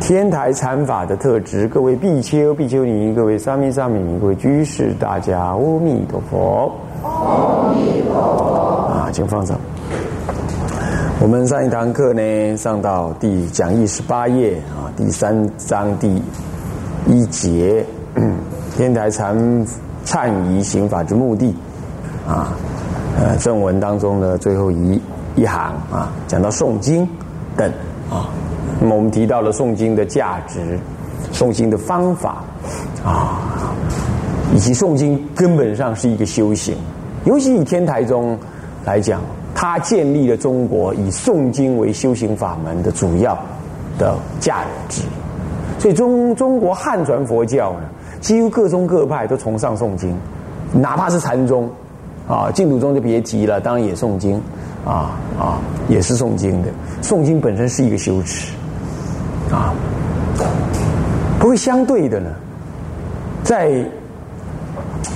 天台禅法的特质，各位比丘、比丘尼，各位沙弥、沙弥，各位居士，大家阿弥陀佛。阿弥陀佛。啊，请放上。我们上一堂课呢，上到第讲义十八页啊，第三章第一节，天台禅忏仪行法之目的啊，呃，正文当中的最后一一行啊，讲到诵经等啊。那么我们提到了诵经的价值、诵经的方法啊，以及诵经根本上是一个修行。尤其以天台宗来讲，它建立了中国以诵经为修行法门的主要的价值。所以中中国汉传佛教呢，几乎各宗各派都崇尚诵经，哪怕是禅宗啊，净土宗就别提了，当然也诵经啊啊，也是诵经的。诵经本身是一个修持。啊，不过相对的呢，在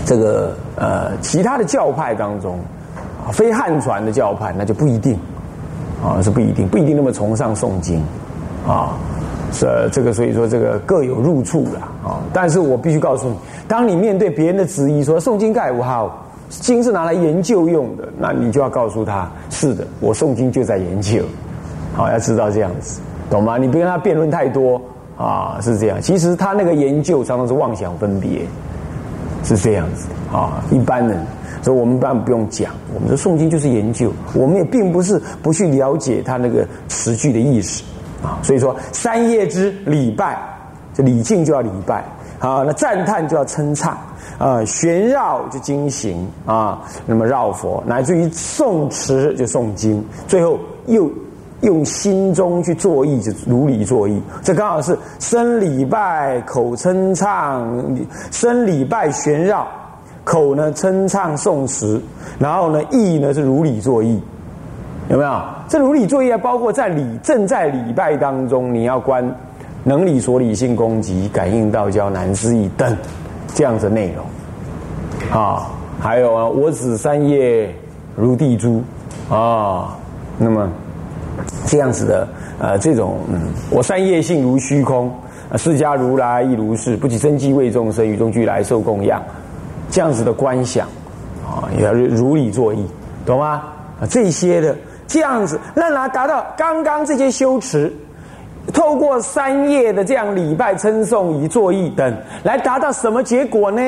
这个呃其他的教派当中，非汉传的教派那就不一定，啊是不一定，不一定那么崇尚诵经，啊是这个所以说这个各有入处了啊。但是我必须告诉你，当你面对别人的质疑说诵经盖无好，经是拿来研究用的，那你就要告诉他，是的，我诵经就在研究，好要知道这样子。懂吗？你不跟他辩论太多啊，是这样。其实他那个研究常常是妄想分别，是这样子啊。一般人，所以我们当然不用讲。我们说诵经就是研究，我们也并不是不去了解他那个词句的意思啊。所以说，三叶之礼拜，这礼敬就要礼拜啊。那赞叹就要称唱啊，旋绕就经行啊。那么绕佛，乃至于诵持就诵经，最后又。用心中去作意，就如理作意。这刚好是生礼拜，口称唱，生礼拜旋绕，口呢称唱诵持，然后呢意呢是如理作意，有没有？这如理作意，包括在礼正在礼拜当中，你要观能理所理性攻击，感应道交难思议等这样子内容啊。还有啊，我指三业如地珠啊，那么。这样子的，呃，这种，嗯，我三业性如虚空，释迦如来亦如是，不起真迹为众生，与众俱来受供养，这样子的观想，啊，也要如理作意，懂吗？啊，这些的这样子，让他达到刚刚这些修持，透过三业的这样礼拜称颂以作意等，来达到什么结果呢？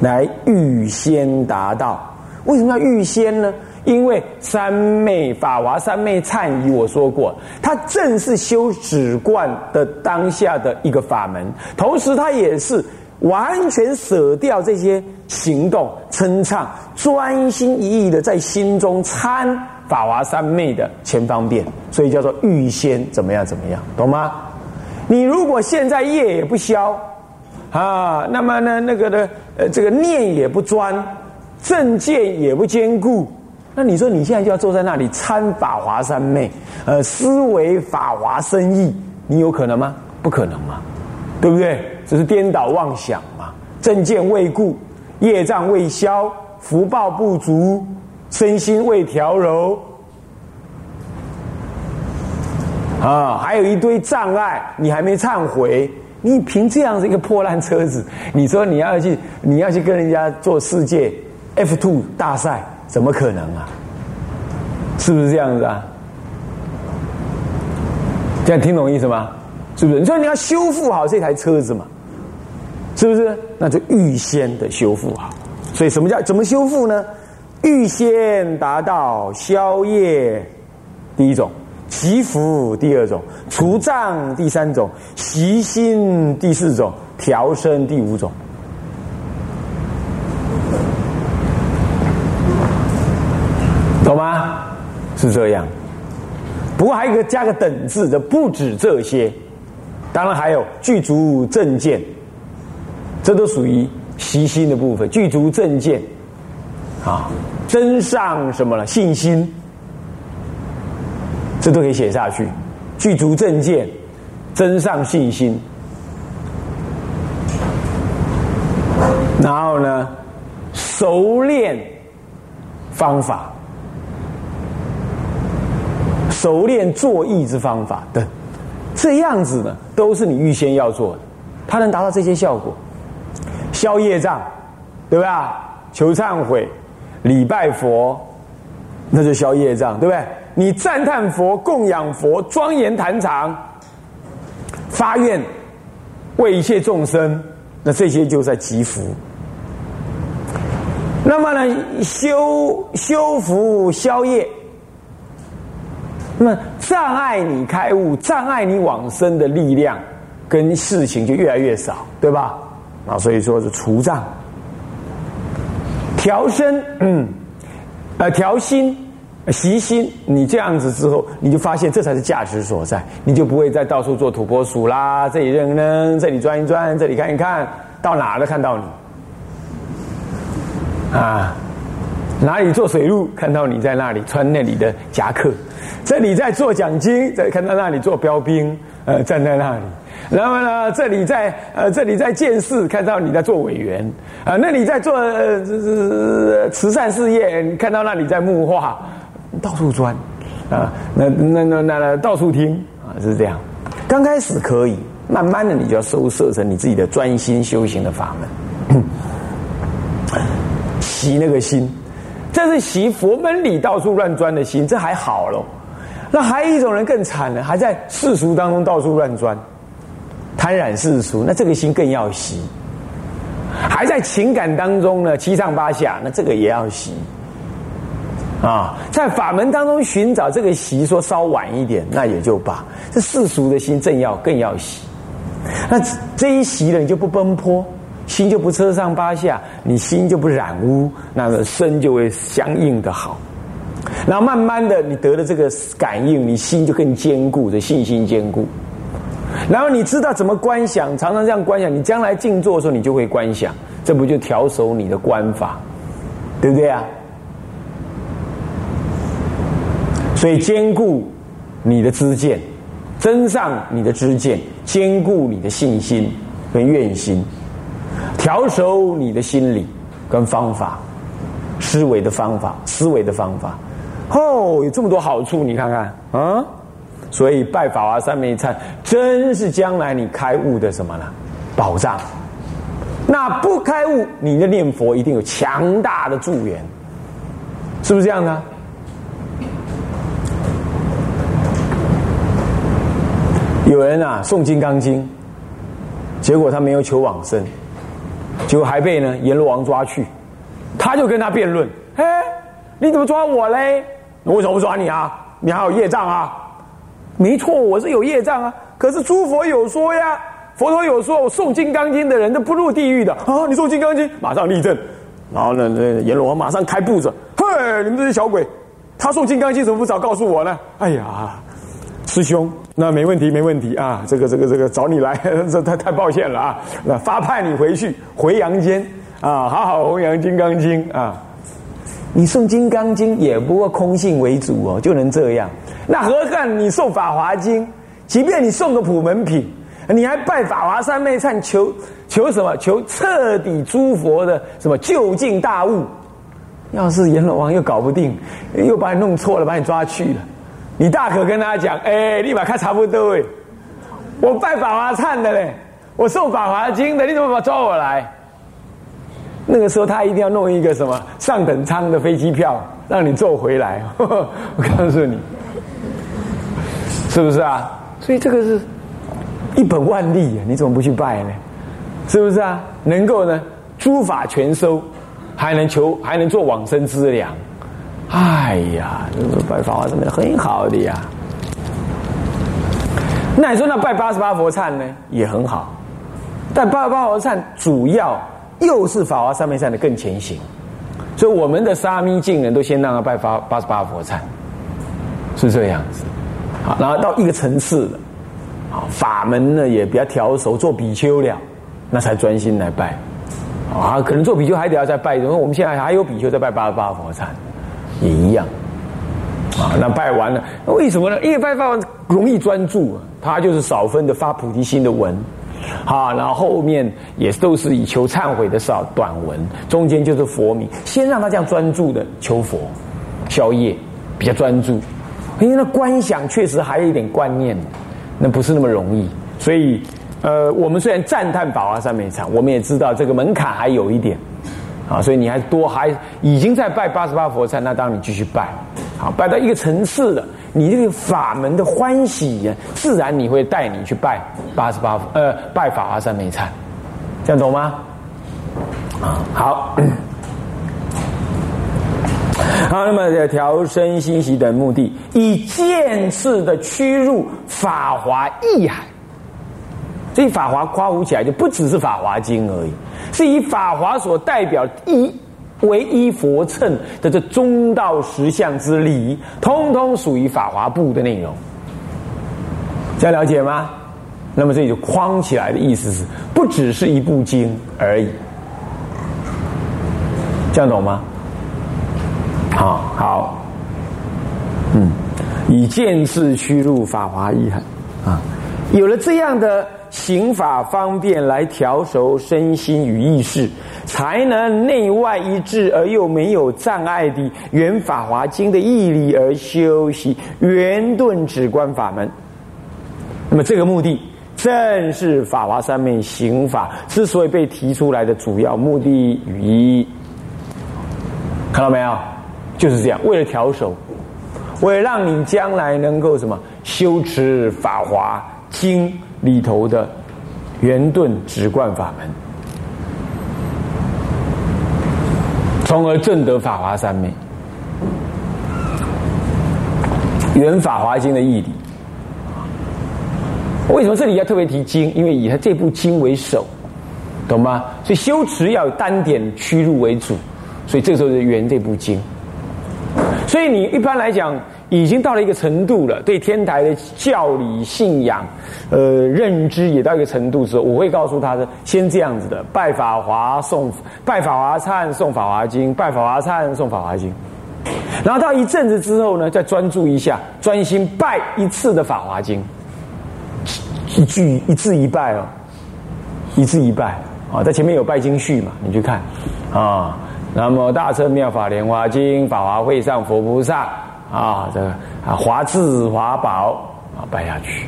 来预先达到，为什么要预先呢？因为三昧法华三昧忏仪，我说过，它正是修止观的当下的一个法门，同时它也是完全舍掉这些行动称唱，专心一意的在心中参法华三昧的前方便，所以叫做预先怎么样怎么样，懂吗？你如果现在业也不消啊，那么呢那个呢呃这个念也不专，正见也不坚固。那你说你现在就要坐在那里参法华三昧，呃，思维法华深意，你有可能吗？不可能嘛，对不对？这是颠倒妄想嘛。正见未固，业障未消，福报不足，身心未调柔，啊，还有一堆障碍，你还没忏悔，你凭这样子一个破烂车子，你说你要去，你要去跟人家做世界 F two 大赛？怎么可能啊？是不是这样子啊？这样听懂意思吗？是不是？你说你要修复好这台车子嘛？是不是？那就预先的修复好。所以什么叫怎么修复呢？预先达到消业，第一种；祈福第二种；除障第三种；习心第四种；调身第五种。懂吗？是这样，不过还有一个加个等字的，不止这些，当然还有具足正见，这都属于习心的部分。具足正见，啊，真上什么了？信心，这都可以写下去。具足正见，真上信心，然后呢，熟练方法。熟练作意之方法等，这样子呢，都是你预先要做的，它能达到这些效果。消业障，对吧？求忏悔，礼拜佛，那就消业障，对不对？你赞叹佛、供养佛、庄严坛场，发愿为一切众生，那这些就在积福。那么呢，修修福消业。那么障碍你开悟、障碍你往生的力量跟事情就越来越少，对吧？啊，所以说是除障、调身，嗯，呃，调心、习心。你这样子之后，你就发现这才是价值所在，你就不会再到处做土拨鼠啦，这里扔扔，这里钻一钻，这里看一看，到哪都看到你啊。哪里做水路，看到你在那里穿那里的夹克；这里在做奖金，在看到那里做标兵，呃，站在那里。然后呢，这里在呃，这里在建事，看到你在做委员啊；那里在做慈善事业，看到那里在木画，到处钻啊。那那那那到处听啊，是这样。刚开始可以，慢慢的你就要收摄成你自己的专心修行的法门，习那个心。这是习佛门里到处乱钻的心，这还好喽。那还有一种人更惨了，还在世俗当中到处乱钻，贪染世俗，那这个心更要习。还在情感当中呢，七上八下，那这个也要习。啊，在法门当中寻找这个习，说稍晚一点，那也就罢。这世俗的心正要更要习，那这一习了，你就不奔波。心就不车上八下，你心就不染污，那个身就会相应的好。然后慢慢的，你得了这个感应，你心就更坚固，的信心坚固。然后你知道怎么观想，常常这样观想，你将来静坐的时候，你就会观想，这不就调熟你的观法，对不对啊？所以兼顾你的知见，增上你的知见，兼顾你的信心跟愿心。调熟你的心理跟方法，思维的方法，思维的方法，哦，有这么多好处，你看看啊！所以拜法华三昧忏，真是将来你开悟的什么呢？保障。那不开悟，你的念佛一定有强大的助缘，是不是这样呢？有人啊诵《金刚经》，结果他没有求往生。结果还被呢阎罗王抓去，他就跟他辩论：“嘿，你怎么抓我嘞？我为什么不抓你啊？你还有业障啊？没错，我是有业障啊。可是诸佛有说呀，佛陀有说，我诵金刚经的人都不入地狱的啊。你诵金刚经，马上立正，然后呢，那阎罗王马上开步子：嘿，你们这些小鬼，他诵金刚经怎么不早告诉我呢？哎呀，师兄。”那没问题，没问题啊！这个、这个、这个找你来，这太太抱歉了啊！那发派你回去回阳间啊，好好弘扬《金刚经》啊！你诵《金刚经》也不过空性为主哦，就能这样。那何况你送《法华经》，即便你送个普门品，你还拜法华三昧忏，求求什么？求彻底诸佛的什么究竟大悟？要是阎罗王又搞不定，又把你弄错了，把你抓去了。你大可跟他讲，哎，立马看差不多哎，我拜法华忏的嘞，我送法华经的，你怎么把抓我来？那个时候他一定要弄一个什么上等舱的飞机票，让你坐回来。我告诉你，是不是啊？所以这个是一本万利啊，你怎么不去拜呢？是不是啊？能够呢，诸法全收，还能求，还能做往生之粮。哎呀，这个拜法华真的很好的呀。那你说那拜八十八佛忏呢，也很好。但八十八佛忏主要又是法华三昧忏的更前行，所以我们的沙弥净人都先让他拜八八十八佛忏，是这样子然后到一个层次了，啊，法门呢也比较调熟，做比丘了，那才专心来拜。啊，可能做比丘还得要再拜，因为我们现在还有比丘在拜八十八佛忏，也一样。啊，那拜完了，为什么呢？因为拜完容易专注，他就是少分的发菩提心的文，好，然后后面也都是以求忏悔的少短文，中间就是佛名，先让他这样专注的求佛，宵夜比较专注，因为那观想确实还有一点观念，那不是那么容易，所以，呃，我们虽然赞叹法华三昧禅，我们也知道这个门槛还有一点，啊，所以你还多还已经在拜八十八佛禅，那当然你继续拜。好，拜到一个层次了，你这个法门的欢喜呀，自然你会带你去拜八十八呃拜法华三昧禅，这样懂吗？啊，好，好，那么调身心息等目的，以渐次的趋入法华意海。这法华夸呼起来，就不只是法华经而已，是以法华所代表一。唯一佛称的这中道实相之理，通通属于法华部的内容，这样了解吗？那么这就框起来的意思是，不只是一部经而已，这样懂吗？好好，嗯，以见识驱入法华意海啊，有了这样的行法方便来调熟身心与意识。才能内外一致而又没有障碍的圆法华经的义理而修习圆顿止观法门。那么这个目的正是法华三昧行法之所以被提出来的主要目的与意义。看到没有？就是这样，为了调手，为了让你将来能够什么修持法华经里头的圆顿直观法门。从而证得法华三昧，圆法华经的义理。为什么这里要特别提经？因为以他这部经为首，懂吗？所以修持要单点屈入为主，所以这时候就圆这部经。所以你一般来讲。已经到了一个程度了，对天台的教理信仰，呃，认知也到一个程度时候，我会告诉他的，先这样子的，拜法华诵，拜法华忏诵法华经，拜法华忏诵法华经，然后到一阵子之后呢，再专注一下，专心拜一次的法华经，一句一字一拜哦，一字一拜啊，在前面有拜经序嘛，你去看啊，南无大乘妙法莲华经，法华会上佛菩萨。啊，这个啊，华智华宝啊，拜下去，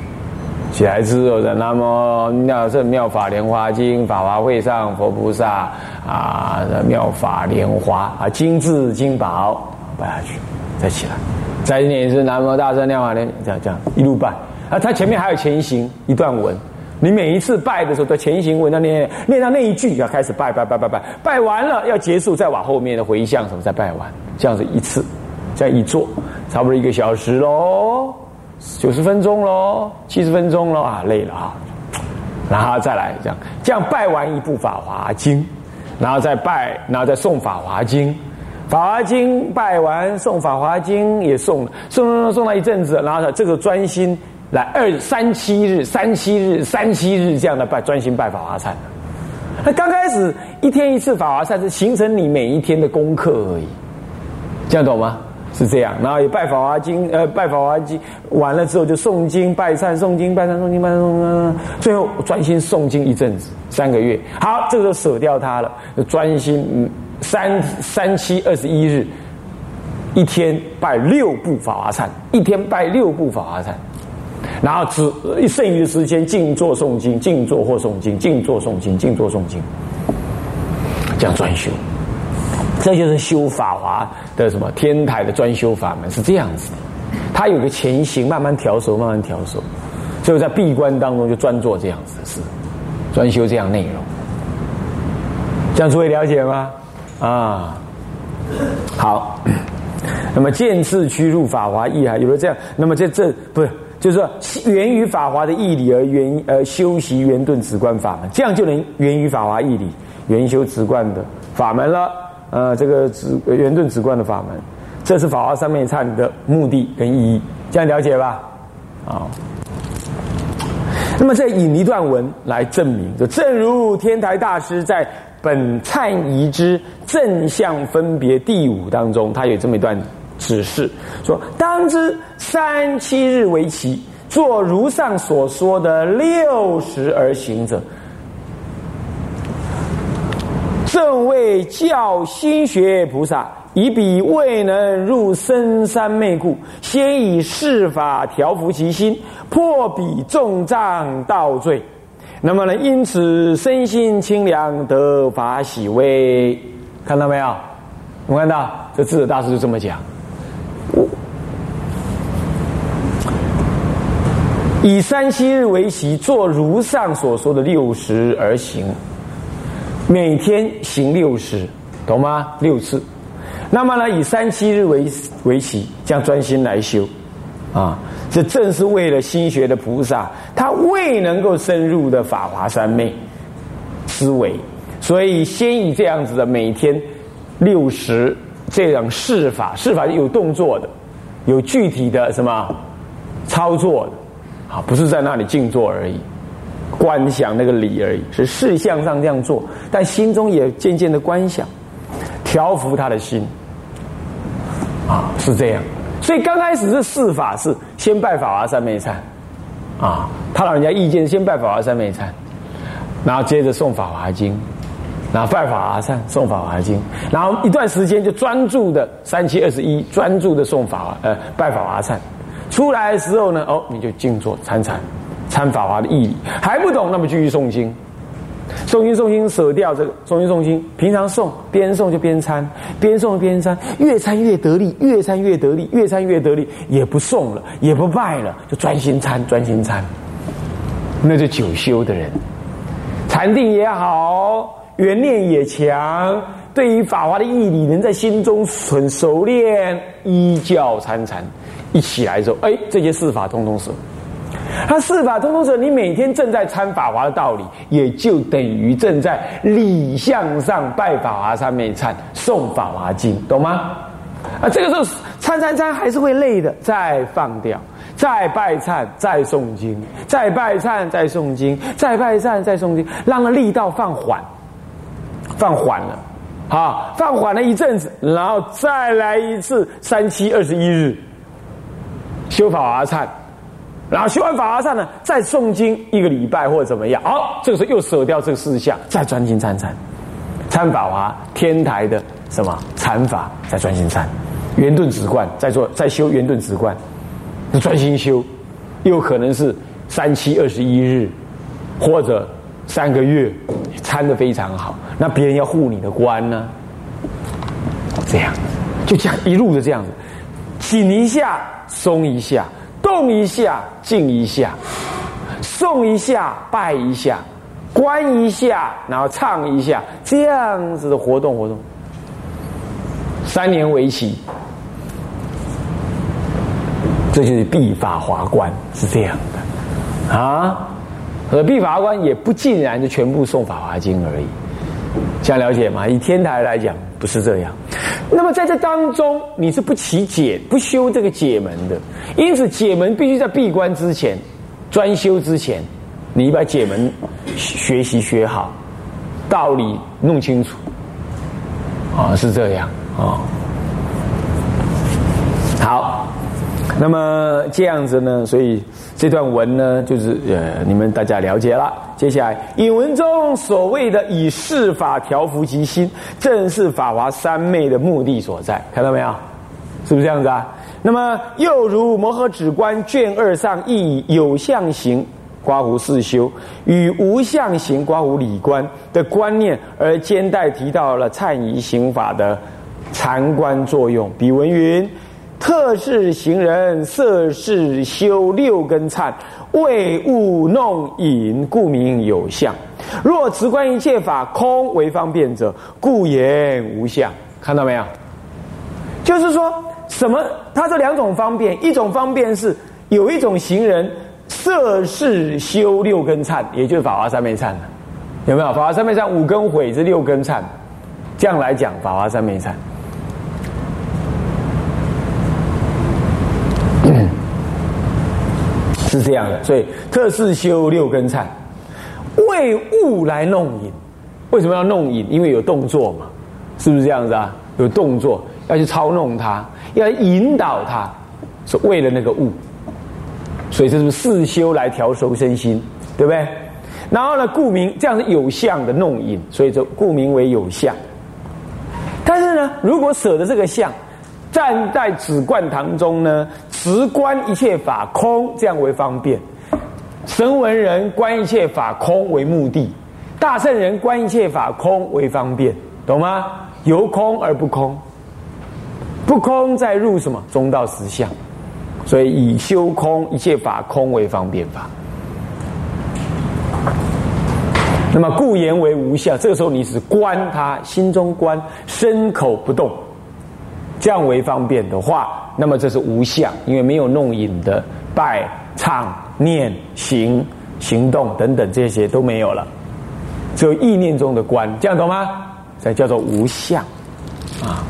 起来之后的那么妙正妙法莲华经，法华会上佛菩萨啊，妙法莲华啊，精致金宝拜下去，再起来，再念一次南无大圣妙法莲，这样这样一路拜。啊，他前面还有前行一段文，你每一次拜的时候都前行文那念念到那一句要开始拜拜拜拜拜，拜完了要结束再往后面的回向什么再拜完，这样子一次。这样一坐，差不多一个小时喽，九十分钟喽，七十分钟喽啊，累了啊，然后再来这样，这样拜完一部《法华经》，然后再拜，然后再诵《法华经》，《法华经》拜完诵《法华经》也诵了，诵诵诵了一阵子，然后这个专心来二三七日、三七日、三七日这样的拜，专心拜法华忏。那刚开始一天一次法华忏是形成你每一天的功课而已，这样懂吗？是这样，然后也拜法华经，呃，拜法华经完了之后就诵经拜忏，诵经拜忏，诵经拜忏，诵最后专心诵经一阵子，三个月。好，这个就舍掉它了，专心三三七二十一日，一天拜六部法华忏，一天拜六部法华忏，然后只剩余的时间静坐诵经，静坐或诵经，静坐诵经，静坐诵经，这样专修。这就是修法华的什么天台的专修法门是这样子。的，它有个前行，慢慢调手，慢慢调手，就在闭关当中就专做这样子的事，专修这样内容，这样诸位了解吗？啊，好，那么见次驱入法华意啊，有了这样，那么这这不是就是说源于法华的义理而源而修习圆顿直观法门，这样就能源于法华义理圆修直观的法门了。呃，这个直圆顿直观的法门，这是法华三昧忏的目的跟意义，这样了解吧？啊。那么再引一段文来证明，就正如天台大师在《本忏仪之正向分别第五》当中，他有这么一段指示，说：当知三七日为期，做如上所说的六十而行者，正为教心学菩萨。以彼未能入深山昧故，先以事法调伏其心，破彼重障道罪。那么呢？因此身心清凉，得法喜慰。看到没有？我们看到这智者大师就这么讲：以三七日为习，做如上所说的六十而行，每天行六十，懂吗？六次。那么呢，以三七日为为期，将专心来修，啊，这正是为了心学的菩萨，他未能够深入的法华三昧思维，所以先以这样子的每天六十这样试法，试法有动作的，有具体的什么操作的，啊，不是在那里静坐而已，观想那个理而已，是事项上这样做，但心中也渐渐的观想。调伏他的心，啊，是这样。所以刚开始是四法是先拜法华三昧忏，啊，他老人家意见先拜法华三昧忏，然后接着送法华经，然后拜法华忏，送法华经，然后一段时间就专注的三七二十一，专注的送法呃拜法华忏，出来的时候呢，哦，你就静坐参禅，参法华的义理，还不懂，那么继续诵经。诵经诵经，舍掉这个诵经诵经。平常诵，边诵就边参，边诵边参，越参越得力，越参越得力，越参越得力。也不诵了，也不拜了，就专心参，专心参。那就久修的人，禅定也好，缘念也强，对于法华的义理，能在心中很熟练，依教参禅，一起来的时候，哎，这些四法通通是。他四法通通者，你每天正在参法华的道理，也就等于正在理相上拜法华上面参诵法华经，懂吗？啊，这个时候参参参还是会累的，再放掉，再拜忏，再诵经，再拜忏，再诵经，再拜忏，再诵经，让那力道放缓，放缓了，好，放缓了一阵子，然后再来一次三七二十一日修法华忏。然后修完法华忏呢，再诵经一个礼拜或怎么样，好，这个时候又舍掉这个事项，再专心参禅，参法华天台的什么禅法，再专心参，圆顿止观，再做再修圆顿止观，专心修，又可能是三七二十一日，或者三个月参的非常好，那别人要护你的关呢，这样，就这样一路的这样子，紧一下，松一下。动一下，静一下，诵一下，拜一下，观一下，然后唱一下，这样子的活动活动，三年为期，这就是必法华观是这样的啊。而必法华观也不尽然就全部诵法华经而已，这样了解吗？以天台来讲，不是这样。那么在这当中，你是不起解、不修这个解门的，因此解门必须在闭关之前、专修之前，你把解门学习学好，道理弄清楚，啊，是这样啊。好，那么这样子呢，所以。这段文呢，就是呃，你们大家了解了。接下来引文中所谓的以事法调伏其心，正是法华三昧的目的所在。看到没有？是不是这样子啊？那么又如摩诃止观卷二上亦有相行刮胡四修与无相行刮胡理观的观念，而兼带提到了忏仪行法的禅观作用。比文云。特是行人色事修六根忏，为物弄影，故名有相。若持观一切法空为方便者，故言无相。看到没有？就是说什么？它这两种方便，一种方便是有一种行人色事修六根忏，也就是法华三昧忏有没有？法华三昧忏五根毁是六根忏，这样来讲法华三昧忏。是这样的。所以特是修六根忏，为物来弄引。为什么要弄引？因为有动作嘛，是不是这样子啊？有动作要去操弄它，要引导它，是为了那个物。所以这是四修来调熟身心，对不对？然后呢，故名这样是有相的弄引，所以就故名为有相。但是呢，如果舍得这个相，站在止观堂中呢，持观一切法空，这样为方便。神文人观一切法空为目的，大圣人观一切法空为方便，懂吗？由空而不空，不空再入什么中道实相，所以以修空一切法空为方便法。那么故言为无相，这个时候你只观他心中观，身口不动，这样为方便的话，那么这是无相，因为没有弄引的拜、唱、念、行、行动等等这些都没有了，只有意念中的观，这样懂吗？才叫做无相啊。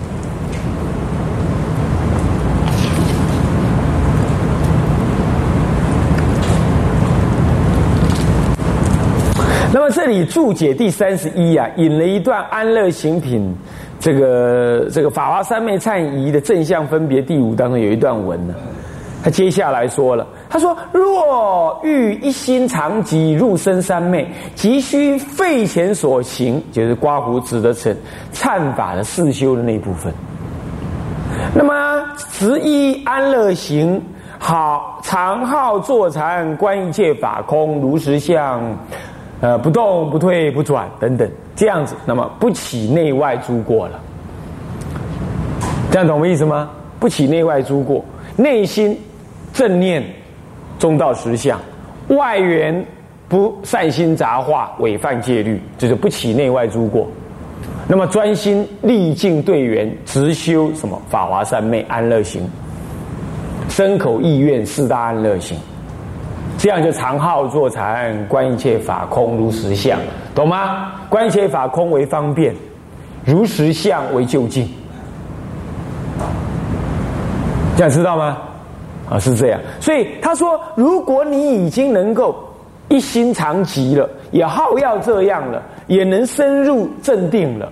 那么这里注解第三十一啊，引了一段安乐行品，这个这个法华三昧忏仪的正向分别第五当中有一段文呢，他接下来说了，他说若欲一心常寂入深三昧，急需费前所行，就是刮胡指的成忏法的四修的那一部分。那么十一安乐行好常好坐禅观一切法空如实相。呃，不动不退不转等等，这样子，那么不起内外诸过了，这样懂我意思吗？不起内外诸过，内心正念中道实相，外缘不善心杂化违犯戒律，就是不起内外诸过。那么专心历尽对缘，直修什么法华三昧安乐行，身口意愿四大安乐行。这样就常好坐禅，观一切法空如实相，懂吗？观一切法空为方便，如实相为就近，这样知道吗？啊，是这样。所以他说，如果你已经能够一心常极了，也好要这样了，也能深入正定了。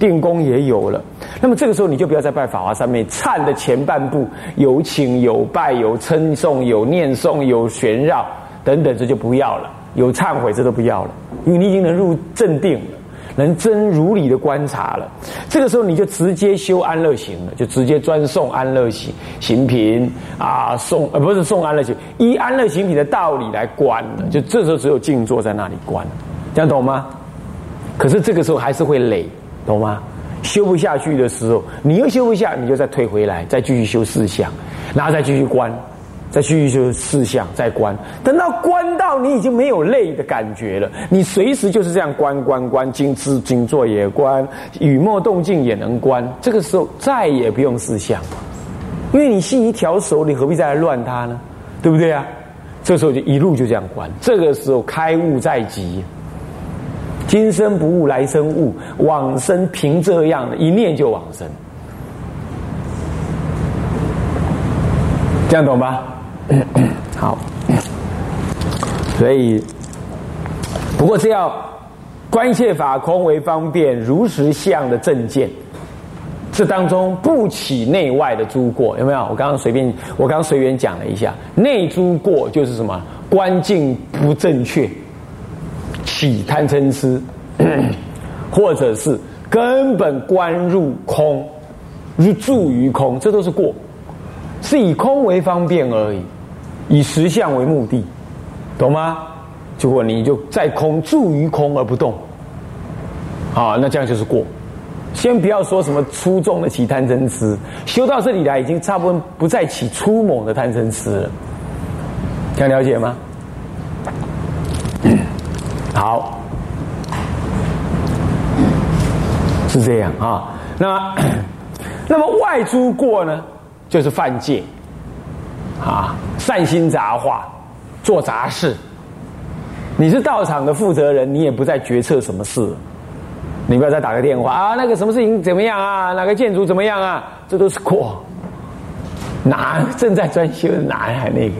定功也有了，那么这个时候你就不要再拜法华三昧忏的前半部有请有拜有称颂有念诵有旋绕等等，这就不要了。有忏悔这都不要了，因为你已经能入正定了，能真如理的观察了。这个时候你就直接修安乐行了，就直接专诵安乐行行品啊，诵呃不是诵安乐行，依安乐行品的道理来观了。就这时候只有静坐在那里观，这样懂吗？可是这个时候还是会累。懂吗？修不下去的时候，你又修不下，你就再退回来，再继续修四相，然后再继续关，再继续修四相，再关。等到关到你已经没有累的感觉了，你随时就是这样关关关，静知静坐也关，雨墨动静也能关。这个时候再也不用四相，因为你心一条熟，你何必再来乱它呢？对不对啊？这时候就一路就这样关。这个时候开悟在即。今生不悟，来生悟，往生凭这样的一念就往生，这样懂吧？好，所以不过是要观一切法空为方便，如实相的正见，这当中不起内外的诸过，有没有？我刚刚随便，我刚刚随便讲了一下，内诸过就是什么？观境不正确。起贪嗔痴，或者是根本观入空，入住于空，这都是过，是以空为方便而已，以实相为目的，懂吗？结果你就在空住于空而不动，啊，那这样就是过。先不要说什么粗重的起贪嗔痴，修到这里来已经差不多不再起粗猛的贪嗔痴了，想了解吗？好，是这样啊。那 那么外诸过呢，就是犯戒啊，善心杂化，做杂事。你是道场的负责人，你也不再决策什么事。你不要再打个电话啊，那个什么事情怎么样啊？哪个建筑怎么样啊？这都是过。哪正在专修哪还那个？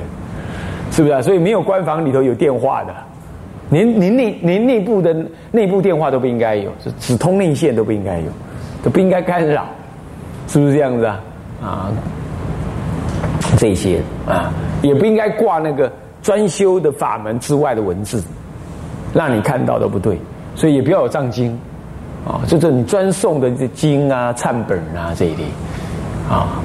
是不是啊？所以没有官房里头有电话的，连连内连内部的内部电话都不应该有，只只通内线都不应该有，都不应该干扰，是不是这样子啊？啊，这些啊，也不应该挂那个专修的法门之外的文字，让你看到都不对，所以也不要有藏经啊，就是你专送的这经啊、忏本啊这一类啊。